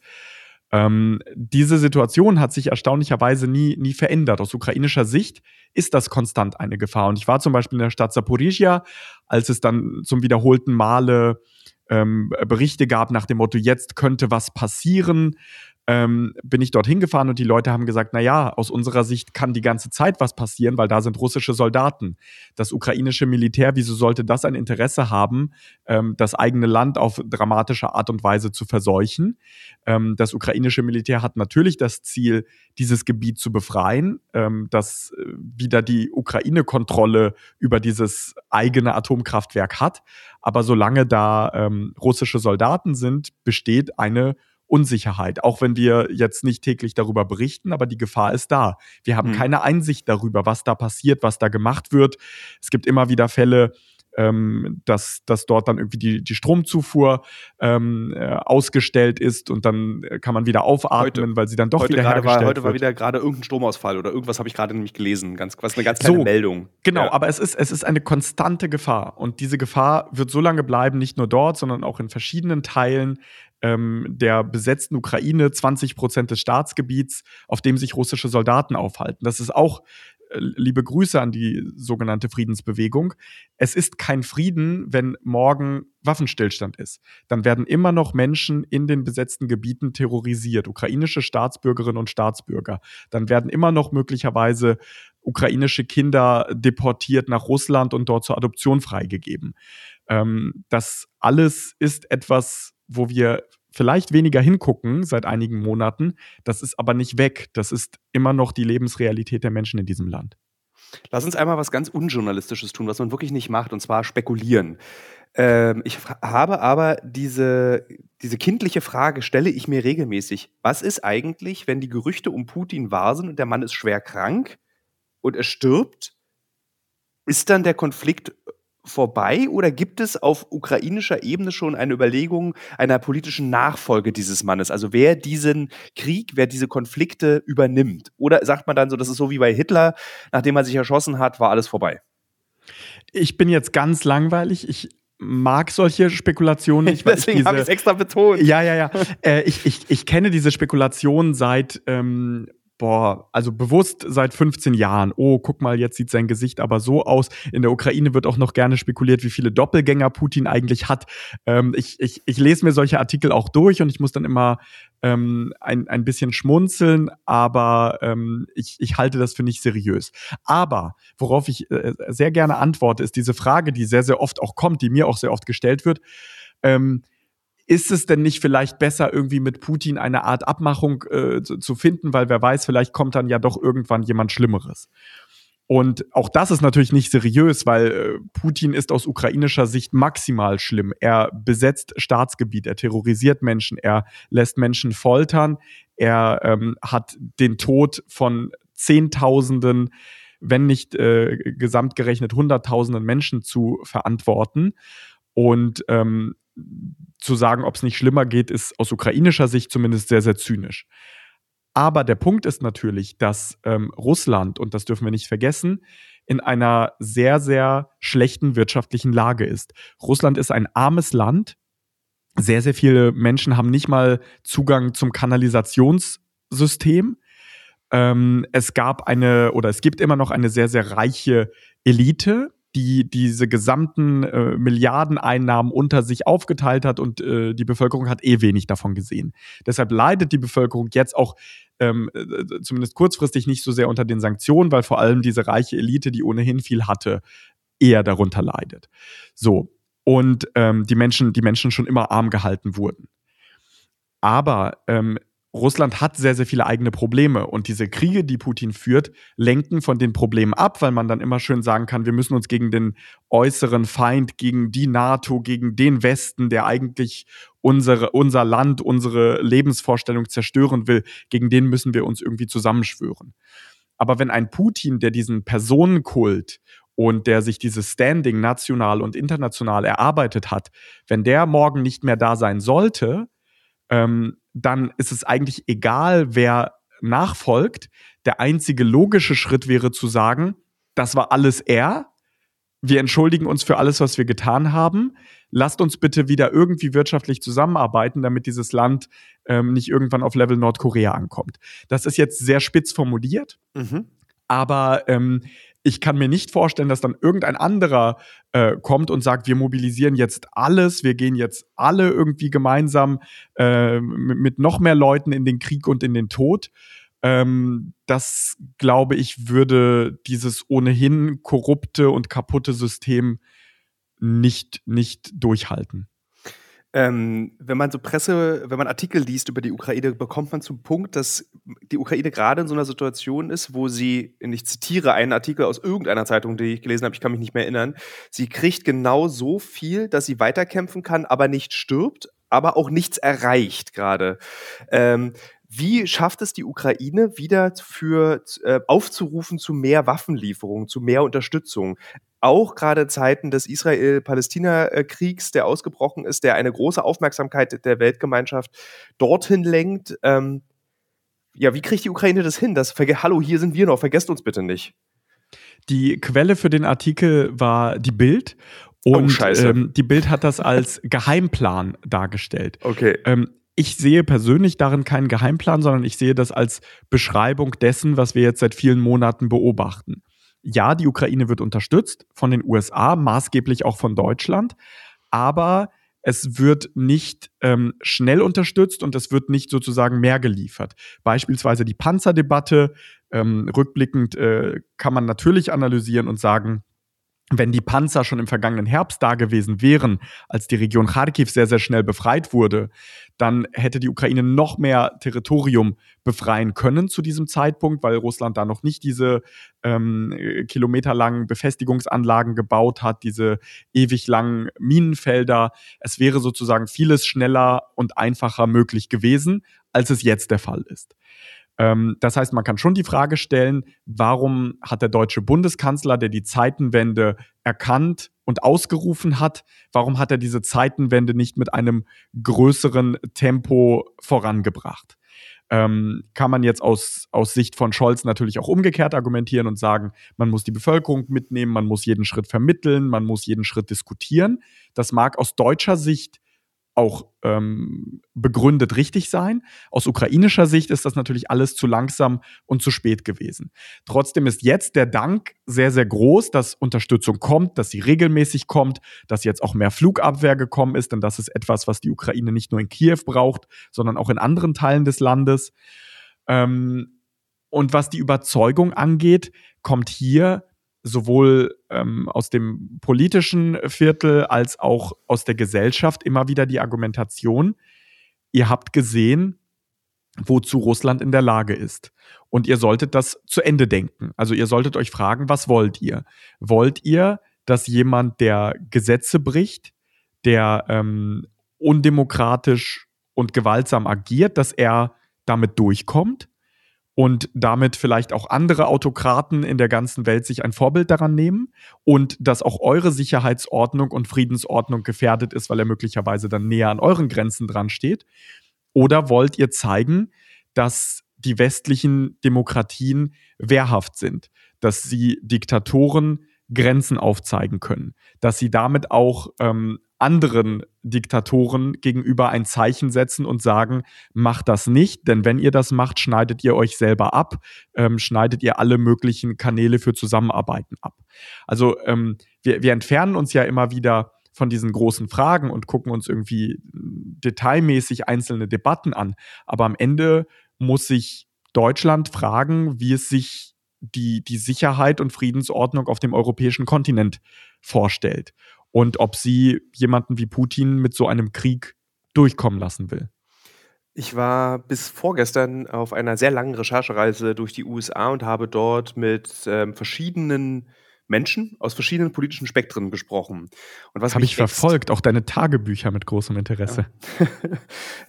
Ähm, diese Situation hat sich erstaunlicherweise nie, nie verändert. Aus ukrainischer Sicht ist das konstant eine Gefahr. Und ich war zum Beispiel in der Stadt Saporizhia, als es dann zum wiederholten Male ähm, Berichte gab nach dem Motto, jetzt könnte was passieren ähm, bin ich dorthin gefahren und die Leute haben gesagt, na ja, aus unserer Sicht kann die ganze Zeit was passieren, weil da sind russische Soldaten. Das ukrainische Militär, wieso sollte das ein Interesse haben, ähm, das eigene Land auf dramatische Art und Weise zu verseuchen? Ähm, das ukrainische Militär hat natürlich das Ziel, dieses Gebiet zu befreien, ähm, dass äh, wieder die Ukraine Kontrolle über dieses eigene Atomkraftwerk hat. Aber solange da ähm, russische Soldaten sind, besteht eine Unsicherheit, auch wenn wir jetzt nicht täglich darüber berichten, aber die Gefahr ist da. Wir haben mhm. keine Einsicht darüber, was da passiert, was da gemacht wird. Es gibt immer wieder Fälle, ähm, dass, dass dort dann irgendwie die, die Stromzufuhr ähm, äh, ausgestellt ist und dann kann man wieder aufatmen, heute, weil sie dann doch wieder hergestellt war, Heute war wieder gerade irgendein Stromausfall oder irgendwas habe ich gerade nämlich gelesen. Ganz, was eine ganz kleine so, Meldung. Genau, ja. aber es ist, es ist eine konstante Gefahr und diese Gefahr wird so lange bleiben, nicht nur dort, sondern auch in verschiedenen Teilen ähm, der besetzten Ukraine 20 Prozent des Staatsgebiets, auf dem sich russische Soldaten aufhalten. Das ist auch äh, liebe Grüße an die sogenannte Friedensbewegung. Es ist kein Frieden, wenn morgen Waffenstillstand ist. Dann werden immer noch Menschen in den besetzten Gebieten terrorisiert, ukrainische Staatsbürgerinnen und Staatsbürger. Dann werden immer noch möglicherweise ukrainische Kinder deportiert nach Russland und dort zur Adoption freigegeben. Ähm, das alles ist etwas, wo wir vielleicht weniger hingucken seit einigen Monaten. Das ist aber nicht weg. Das ist immer noch die Lebensrealität der Menschen in diesem Land. Lass uns einmal was ganz Unjournalistisches tun, was man wirklich nicht macht, und zwar spekulieren. Ähm, ich habe aber diese, diese kindliche Frage, stelle ich mir regelmäßig. Was ist eigentlich, wenn die Gerüchte um Putin wahr sind und der Mann ist schwer krank und er stirbt? Ist dann der Konflikt vorbei oder gibt es auf ukrainischer Ebene schon eine Überlegung einer politischen Nachfolge dieses Mannes? Also wer diesen Krieg, wer diese Konflikte übernimmt? Oder sagt man dann so, das ist so wie bei Hitler, nachdem er sich erschossen hat, war alles vorbei? Ich bin jetzt ganz langweilig. Ich mag solche Spekulationen nicht. [laughs] Deswegen habe ich es extra betont. Ja, ja, ja. äh, ich, ich, ich kenne diese Spekulationen seit ähm, boah, also bewusst seit 15 Jahren, oh, guck mal, jetzt sieht sein Gesicht aber so aus. In der Ukraine wird auch noch gerne spekuliert, wie viele Doppelgänger Putin eigentlich hat. Ähm, ich, ich, ich lese mir solche Artikel auch durch und ich muss dann immer ähm, ein, ein bisschen schmunzeln, aber ähm, ich, ich halte das für nicht seriös. Aber worauf ich äh, sehr gerne antworte, ist diese Frage, die sehr, sehr oft auch kommt, die mir auch sehr oft gestellt wird. Ähm, ist es denn nicht vielleicht besser, irgendwie mit Putin eine Art Abmachung äh, zu, zu, finden, weil wer weiß, vielleicht kommt dann ja doch irgendwann jemand Schlimmeres. Und auch das ist natürlich nicht seriös, weil äh, Putin ist aus ukrainischer Sicht maximal schlimm. Er besetzt Staatsgebiet, er terrorisiert Menschen, er lässt Menschen foltern, er ähm, hat den Tod von Zehntausenden, wenn nicht äh, gesamt Hunderttausenden Menschen zu verantworten. Und ähm, zu sagen, ob es nicht schlimmer geht, ist aus ukrainischer Sicht zumindest sehr, sehr zynisch. Aber der Punkt ist natürlich, dass ähm, Russland, und das dürfen wir nicht vergessen, in einer sehr, sehr schlechten wirtschaftlichen Lage ist. Russland ist ein armes Land. Sehr, sehr viele Menschen haben nicht mal Zugang zum Kanalisationssystem. Ähm, es gab eine oder es gibt immer noch eine sehr, sehr reiche Elite, die diese gesamten äh, Milliardeneinnahmen unter sich aufgeteilt hat und äh, die Bevölkerung hat eh wenig davon gesehen. Deshalb leidet die Bevölkerung jetzt auch ähm, äh, zumindest kurzfristig nicht so sehr unter den Sanktionen, weil vor allem diese reiche Elite, die ohnehin viel hatte, eher darunter leidet. So. Und ähm, die Menschen, die Menschen schon immer arm gehalten wurden. Aber ähm, Russland hat sehr, sehr viele eigene Probleme und diese Kriege, die Putin führt, lenken von den Problemen ab, weil man dann immer schön sagen kann, wir müssen uns gegen den äußeren Feind, gegen die NATO, gegen den Westen, der eigentlich unsere, unser Land, unsere Lebensvorstellung zerstören will, gegen den müssen wir uns irgendwie zusammenschwören. Aber wenn ein Putin, der diesen Personenkult und der sich dieses Standing national und international erarbeitet hat, wenn der morgen nicht mehr da sein sollte, ähm, dann ist es eigentlich egal, wer nachfolgt. Der einzige logische Schritt wäre zu sagen, das war alles er. Wir entschuldigen uns für alles, was wir getan haben. Lasst uns bitte wieder irgendwie wirtschaftlich zusammenarbeiten, damit dieses Land ähm, nicht irgendwann auf Level Nordkorea ankommt. Das ist jetzt sehr spitz formuliert, mhm. aber ähm, ich kann mir nicht vorstellen, dass dann irgendein anderer äh, kommt und sagt, wir mobilisieren jetzt alles, wir gehen jetzt alle irgendwie gemeinsam äh, mit, noch mehr Leuten in den Krieg und in den Tod. Ähm, das, glaube ich, würde dieses ohnehin korrupte und kaputte System nicht, nicht durchhalten. Ähm, wenn man so Presse, wenn man Artikel liest über die Ukraine, bekommt man zum Punkt, dass die Ukraine gerade in so einer Situation ist, wo sie, ich zitiere einen Artikel aus irgendeiner Zeitung, die ich gelesen habe, ich kann mich nicht mehr erinnern, sie kriegt genau so viel, dass sie weiterkämpfen kann, aber nicht stirbt, aber auch nichts erreicht gerade. Ähm, wie schafft es die Ukraine wieder für äh, aufzurufen zu mehr Waffenlieferungen, zu mehr Unterstützung? Auch gerade Zeiten des Israel-Palästina-Kriegs, der ausgebrochen ist, der eine große Aufmerksamkeit der Weltgemeinschaft dorthin lenkt. Ähm, ja, wie kriegt die Ukraine das hin? Das Hallo, hier sind wir noch, vergesst uns bitte nicht. Die Quelle für den Artikel war die Bild oh, und oh, ähm, die Bild hat das als [laughs] Geheimplan dargestellt. Okay. Ähm, ich sehe persönlich darin keinen Geheimplan, sondern ich sehe das als Beschreibung dessen, was wir jetzt seit vielen Monaten beobachten. Ja, die Ukraine wird unterstützt von den USA, maßgeblich auch von Deutschland, aber es wird nicht ähm, schnell unterstützt und es wird nicht sozusagen mehr geliefert. Beispielsweise die Panzerdebatte. Ähm, rückblickend äh, kann man natürlich analysieren und sagen, wenn die Panzer schon im vergangenen Herbst da gewesen wären, als die Region Kharkiv sehr, sehr schnell befreit wurde, dann hätte die Ukraine noch mehr Territorium befreien können zu diesem Zeitpunkt, weil Russland da noch nicht diese ähm, kilometerlangen Befestigungsanlagen gebaut hat, diese ewig langen Minenfelder. Es wäre sozusagen vieles schneller und einfacher möglich gewesen, als es jetzt der Fall ist. Ähm, das heißt, man kann schon die Frage stellen, warum hat der deutsche Bundeskanzler, der die Zeitenwende erkannt und ausgerufen hat, warum hat er diese Zeitenwende nicht mit einem größeren Tempo vorangebracht? ähm, kann man jetzt aus, aus Sicht von Scholz natürlich auch umgekehrt argumentieren und sagen, man muss die Bevölkerung mitnehmen, man muss jeden Schritt vermitteln, man muss jeden Schritt diskutieren. Das mag aus deutscher Sicht auch ähm, begründet richtig sein. Aus ukrainischer Sicht ist das natürlich alles zu langsam und zu spät gewesen. Trotzdem ist jetzt der Dank sehr, sehr groß, dass Unterstützung kommt, dass sie regelmäßig kommt, dass jetzt auch mehr Flugabwehr gekommen ist, denn das ist etwas, was die Ukraine nicht nur in Kiew braucht, sondern auch in anderen Teilen des Landes. Ähm, und was die Überzeugung angeht, kommt hier sowohl ähm, aus dem politischen Viertel als auch aus der Gesellschaft immer wieder die Argumentation, ihr habt gesehen, wozu Russland in der Lage ist. Und ihr solltet das zu Ende denken. Also ihr solltet euch fragen, was wollt ihr? Wollt ihr, dass jemand, der Gesetze bricht, der ähm, undemokratisch und gewaltsam agiert, dass er damit durchkommt? Und damit vielleicht auch andere Autokraten in der ganzen Welt sich ein Vorbild daran nehmen und dass auch eure Sicherheitsordnung und Friedensordnung gefährdet ist, weil er möglicherweise dann näher an euren Grenzen dran steht? Oder wollt ihr zeigen, dass die westlichen Demokratien wehrhaft sind, dass sie Diktatoren Grenzen aufzeigen können, dass sie damit auch ähm, anderen Diktatoren gegenüber ein Zeichen setzen und sagen, macht das nicht, denn wenn ihr das macht, schneidet ihr euch selber ab, ähm, schneidet ihr alle möglichen Kanäle für Zusammenarbeiten ab. Also ähm, wir, wir entfernen uns ja immer wieder von diesen großen Fragen und gucken uns irgendwie detailmäßig einzelne Debatten an. Aber am Ende muss sich Deutschland fragen, wie es sich die, die Sicherheit und Friedensordnung auf dem europäischen Kontinent vorstellt und ob sie jemanden wie Putin mit so einem Krieg durchkommen lassen will. Ich war bis vorgestern auf einer sehr langen Recherchereise durch die USA und habe dort mit ähm, verschiedenen Menschen aus verschiedenen politischen Spektren gesprochen. Und was habe ich verfolgt, auch deine Tagebücher mit großem Interesse. Ja.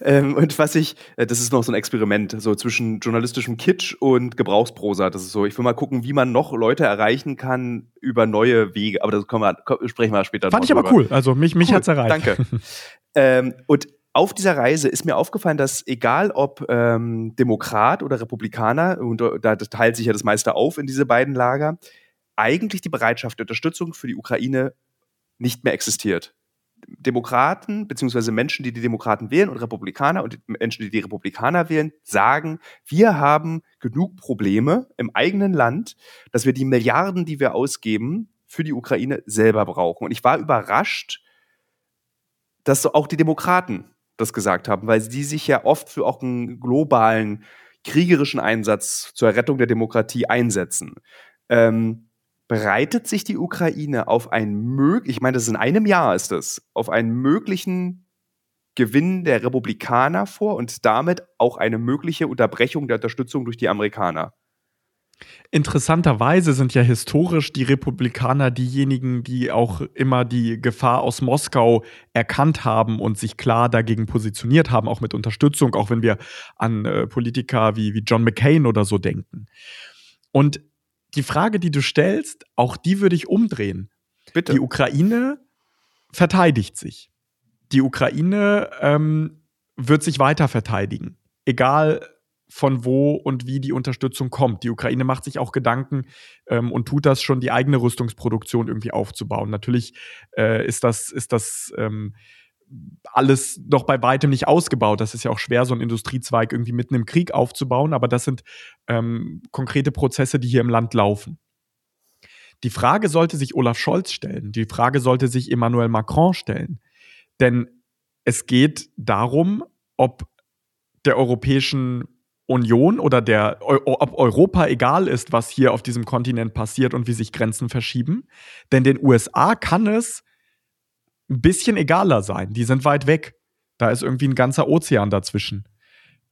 [laughs] ähm, und was ich, äh, das ist noch so ein Experiment, so zwischen journalistischem Kitsch und Gebrauchsprosa. Das ist so, ich will mal gucken, wie man noch Leute erreichen kann über neue Wege. Aber das können wir, sprechen wir später Fand ich aber cool. Also mich, mich cool, hat's erreicht. Danke. [laughs] ähm, und auf dieser Reise ist mir aufgefallen, dass egal ob ähm, Demokrat oder Republikaner, und da teilt sich ja das meiste auf in diese beiden Lager, eigentlich die Bereitschaft der Unterstützung für die Ukraine nicht mehr existiert. Demokraten beziehungsweise Menschen, die die Demokraten wählen und Republikaner und Menschen, die die Republikaner wählen, sagen, wir haben genug Probleme im eigenen Land, dass wir die Milliarden, die wir ausgeben, für die Ukraine selber brauchen. Und ich war überrascht, dass auch die Demokraten das gesagt haben, weil sie sich ja oft für auch einen globalen kriegerischen Einsatz zur Rettung der Demokratie einsetzen. Ähm, bereitet sich die Ukraine auf einen möglichen, ich meine, das ist in einem Jahr ist es, auf einen möglichen Gewinn der Republikaner vor und damit auch eine mögliche Unterbrechung der Unterstützung durch die Amerikaner. Interessanterweise sind ja historisch die Republikaner diejenigen, die auch immer die Gefahr aus Moskau erkannt haben und sich klar dagegen positioniert haben, auch mit Unterstützung, auch wenn wir an äh, Politiker wie, wie John McCain oder so denken. Und die Frage, die du stellst, auch die würde ich umdrehen. Bitte. Die Ukraine verteidigt sich. Die Ukraine ähm, wird sich weiter verteidigen. Egal von wo und wie die Unterstützung kommt. Die Ukraine macht sich auch Gedanken ähm, und tut das schon, die eigene Rüstungsproduktion irgendwie aufzubauen. Natürlich äh, ist das, ist das ähm, alles noch bei weitem nicht ausgebaut. Das ist ja auch schwer, so einen Industriezweig irgendwie mitten im Krieg aufzubauen, aber das sind ähm, konkrete Prozesse, die hier im Land laufen. Die Frage sollte sich Olaf Scholz stellen, die Frage sollte sich Emmanuel Macron stellen. Denn es geht darum, ob der Europäischen Union oder der, ob Europa egal ist, was hier auf diesem Kontinent passiert und wie sich Grenzen verschieben. Denn den USA kann es ein bisschen egaler sein. Die sind weit weg. Da ist irgendwie ein ganzer Ozean dazwischen.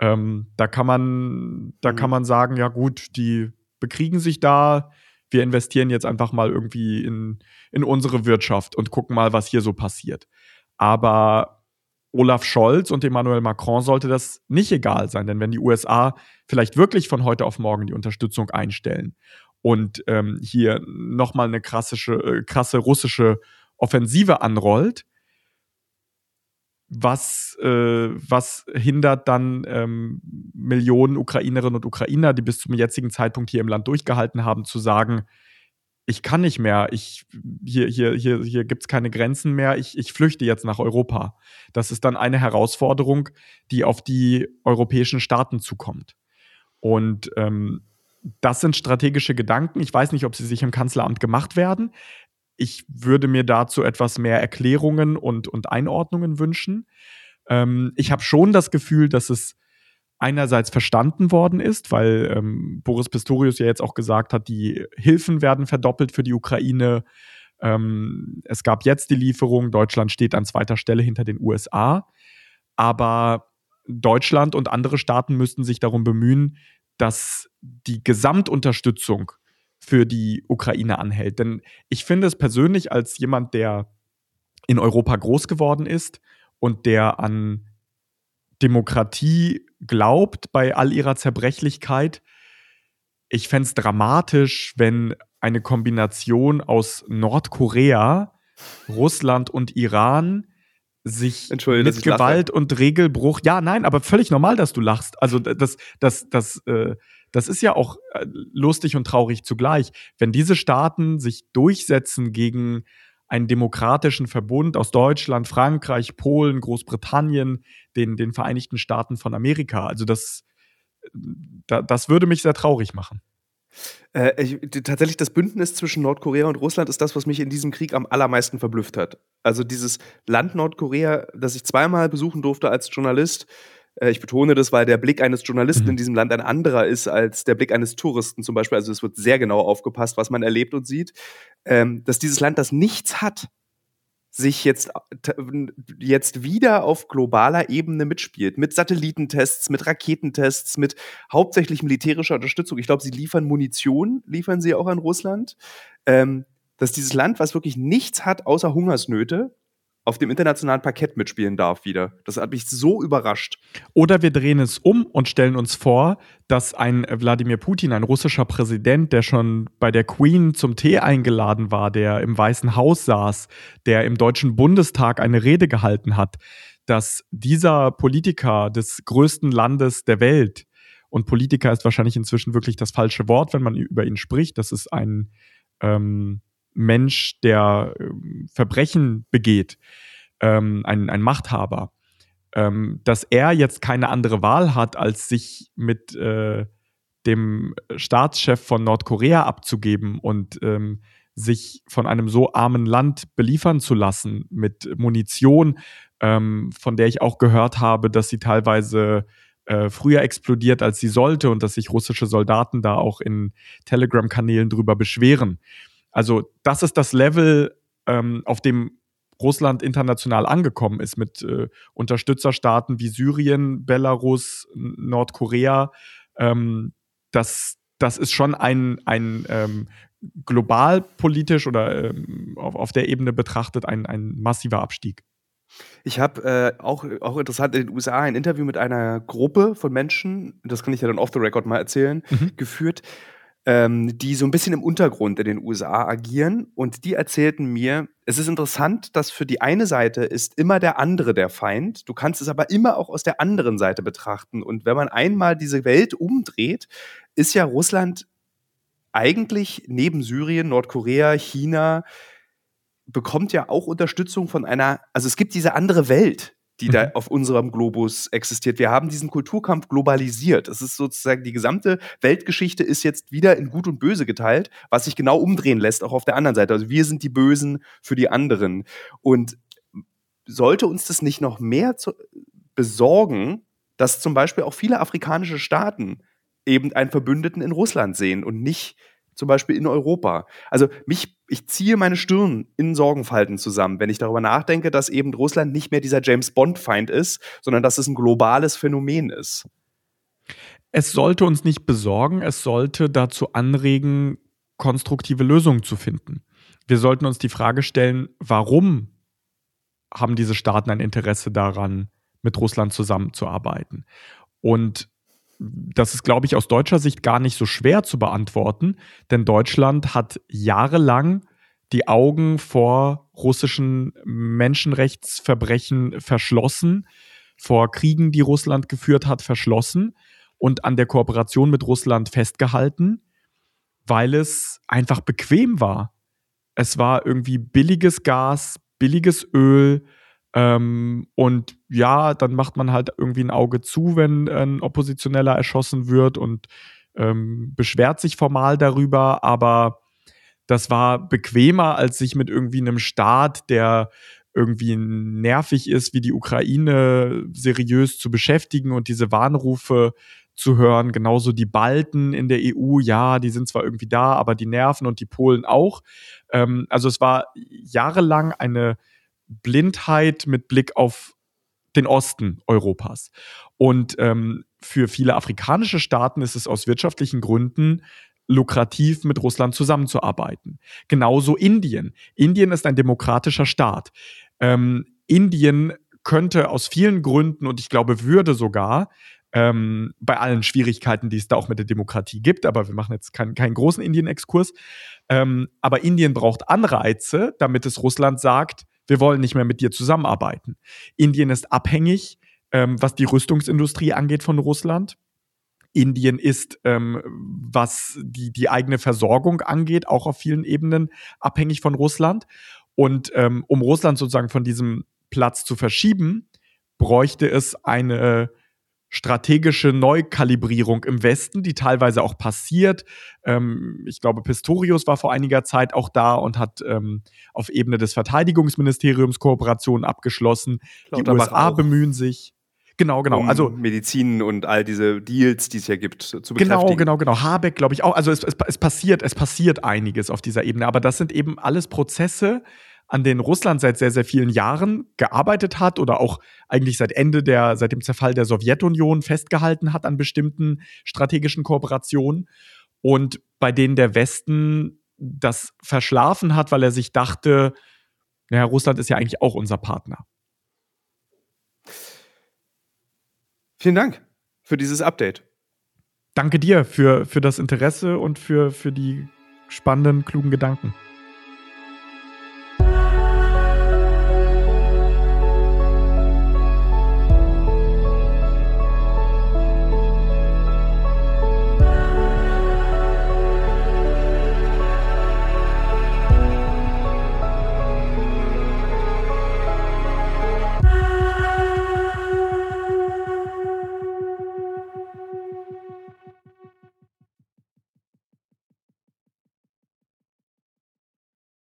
Ähm, da kann man, da mhm. kann man sagen, ja gut, die bekriegen sich da. Wir investieren jetzt einfach mal irgendwie in, in unsere Wirtschaft und gucken mal, was hier so passiert. Aber Olaf Scholz und Emmanuel Macron sollte das nicht egal sein, denn wenn die USA vielleicht wirklich von heute auf morgen die Unterstützung einstellen und ähm, hier nochmal eine krasse, äh, krasse russische Offensive anrollt, was, äh, was hindert dann ähm, Millionen Ukrainerinnen und Ukrainer, die bis zum jetzigen Zeitpunkt hier im Land durchgehalten haben, zu sagen, ich kann nicht mehr, ich, hier, hier, hier, hier gibt es keine Grenzen mehr, ich, ich flüchte jetzt nach Europa. Das ist dann eine Herausforderung, die auf die europäischen Staaten zukommt. Und ähm, das sind strategische Gedanken. Ich weiß nicht, ob sie sich im Kanzleramt gemacht werden. Ich würde mir dazu etwas mehr Erklärungen und, und Einordnungen wünschen. Ähm, ich habe schon das Gefühl, dass es einerseits verstanden worden ist, weil ähm, Boris Pistorius ja jetzt auch gesagt hat, die Hilfen werden verdoppelt für die Ukraine. Ähm, es gab jetzt die Lieferung, Deutschland steht an zweiter Stelle hinter den USA. Aber Deutschland und andere Staaten müssten sich darum bemühen, dass die Gesamtunterstützung für die Ukraine anhält. Denn ich finde es persönlich als jemand, der in Europa groß geworden ist und der an Demokratie glaubt bei all ihrer Zerbrechlichkeit, ich fände es dramatisch, wenn eine Kombination aus Nordkorea, Russland und Iran sich mit Gewalt und Regelbruch. Ja, nein, aber völlig normal, dass du lachst. Also das, das, das, äh, das ist ja auch äh, lustig und traurig zugleich. Wenn diese Staaten sich durchsetzen gegen einen demokratischen Verbund aus Deutschland, Frankreich, Polen, Großbritannien, den, den Vereinigten Staaten von Amerika. Also das, da, das würde mich sehr traurig machen. Äh, ich, tatsächlich, das Bündnis zwischen Nordkorea und Russland ist das, was mich in diesem Krieg am allermeisten verblüfft hat. Also dieses Land Nordkorea, das ich zweimal besuchen durfte als Journalist. Äh, ich betone das, weil der Blick eines Journalisten mhm. in diesem Land ein anderer ist als der Blick eines Touristen zum Beispiel. Also es wird sehr genau aufgepasst, was man erlebt und sieht. Ähm, dass dieses Land, das nichts hat, sich jetzt, jetzt wieder auf globaler Ebene mitspielt. Mit Satellitentests, mit Raketentests, mit hauptsächlich militärischer Unterstützung. Ich glaube, sie liefern Munition, liefern sie auch an Russland. Ähm, dass dieses Land, was wirklich nichts hat außer Hungersnöte, auf dem internationalen Parkett mitspielen darf wieder. Das hat mich so überrascht. Oder wir drehen es um und stellen uns vor, dass ein Wladimir Putin, ein russischer Präsident, der schon bei der Queen zum Tee eingeladen war, der im Weißen Haus saß, der im Deutschen Bundestag eine Rede gehalten hat, dass dieser Politiker des größten Landes der Welt, und Politiker ist wahrscheinlich inzwischen wirklich das falsche Wort, wenn man über ihn spricht, das ist ein ähm, Mensch, der ähm, Verbrechen begeht, ähm, ein, ein Machthaber, ähm, dass er jetzt keine andere Wahl hat, als sich mit äh, dem Staatschef von Nordkorea abzugeben und ähm, sich von einem so armen Land beliefern zu lassen mit Munition, ähm, von der ich auch gehört habe, dass sie teilweise äh, früher explodiert, als sie sollte und dass sich russische Soldaten da auch in Telegram-Kanälen drüber beschweren. Also das ist das Level, ähm, auf dem Russland international angekommen ist mit äh, Unterstützerstaaten wie Syrien, Belarus, Nordkorea. Ähm, das, das ist schon ein, ein ähm, global politisch oder ähm, auf, auf der Ebene betrachtet ein, ein massiver Abstieg. Ich habe äh, auch, auch interessant in den USA ein Interview mit einer Gruppe von Menschen, das kann ich ja dann off the record mal erzählen, mhm. geführt ähm, die so ein bisschen im Untergrund in den USA agieren. Und die erzählten mir, es ist interessant, dass für die eine Seite ist immer der andere der Feind. Du kannst es aber immer auch aus der anderen Seite betrachten. Und wenn man einmal diese Welt umdreht, ist ja Russland eigentlich neben Syrien, Nordkorea, China, bekommt ja auch Unterstützung von einer, also es gibt diese andere Welt, die mhm. da auf unserem Globus existiert. Wir haben diesen Kulturkampf globalisiert. Es ist sozusagen die gesamte Weltgeschichte ist jetzt wieder in Gut und Böse geteilt, was sich genau umdrehen lässt, auch auf der anderen Seite. Also wir sind die Bösen für die anderen. Und sollte uns das nicht noch mehr zu, besorgen, dass zum Beispiel auch viele afrikanische Staaten eben einen Verbündeten in Russland sehen und nicht zum Beispiel in Europa. Also mich, ich ziehe meine Stirn in Sorgenfalten zusammen, wenn ich darüber nachdenke, dass eben Russland nicht mehr dieser James Bond-Feind ist, sondern dass es ein globales Phänomen ist. Es sollte uns nicht besorgen, es sollte dazu anregen, konstruktive Lösungen zu finden. Wir sollten uns die Frage stellen, warum haben diese Staaten ein Interesse daran, mit Russland zusammenzuarbeiten? Und das ist, glaube ich, aus deutscher Sicht gar nicht so schwer zu beantworten, denn Deutschland hat jahrelang die Augen vor russischen Menschenrechtsverbrechen verschlossen, vor Kriegen, die Russland geführt hat, verschlossen und an der Kooperation mit Russland festgehalten, weil es einfach bequem war. Es war irgendwie billiges Gas, billiges Öl, ähm, und ja, dann macht man halt irgendwie ein Auge zu, wenn ein Oppositioneller erschossen wird und ähm, beschwert sich formal darüber, aber das war bequemer, als sich mit irgendwie einem Staat, der irgendwie nervig ist, wie die Ukraine seriös zu beschäftigen und diese Warnrufe zu hören. Genauso die Balten in der EU, ja, die sind zwar irgendwie da, aber die nerven und die Polen auch. Ähm, also es war jahrelang eine Blindheit mit Blick auf den Osten Europas. Und ähm, für viele afrikanische Staaten ist es aus wirtschaftlichen Gründen lukrativ, mit Russland zusammenzuarbeiten. Genauso Indien. Indien ist ein demokratischer Staat. Ähm, Indien könnte aus vielen Gründen und ich glaube würde sogar ähm, bei allen Schwierigkeiten, die es da auch mit der Demokratie gibt, aber wir machen jetzt keinen, keinen großen Indien-Exkurs. Ähm, aber Indien braucht Anreize, damit es Russland sagt, wir wollen nicht mehr mit dir zusammenarbeiten. Indien ist abhängig, ähm, was die Rüstungsindustrie angeht von Russland. Indien ist, ähm, was die, die eigene Versorgung angeht, auch auf vielen Ebenen abhängig von Russland. Und ähm, um Russland sozusagen von diesem Platz zu verschieben, bräuchte es eine strategische Neukalibrierung im Westen, die teilweise auch passiert. Ähm, ich glaube, Pistorius war vor einiger Zeit auch da und hat ähm, auf Ebene des Verteidigungsministeriums Kooperationen abgeschlossen. Die USA auch. bemühen sich. Genau, genau. Um also Medizin und all diese Deals, die es ja gibt, zu Genau, genau, genau. Habeck, glaube ich auch. Also es, es, es passiert, es passiert einiges auf dieser Ebene, aber das sind eben alles Prozesse, an denen Russland seit sehr, sehr vielen Jahren gearbeitet hat oder auch eigentlich seit Ende der, seit dem Zerfall der Sowjetunion festgehalten hat an bestimmten strategischen Kooperationen und bei denen der Westen das verschlafen hat, weil er sich dachte, naja, Russland ist ja eigentlich auch unser Partner. Vielen Dank für dieses Update. Danke dir für, für das Interesse und für, für die spannenden, klugen Gedanken.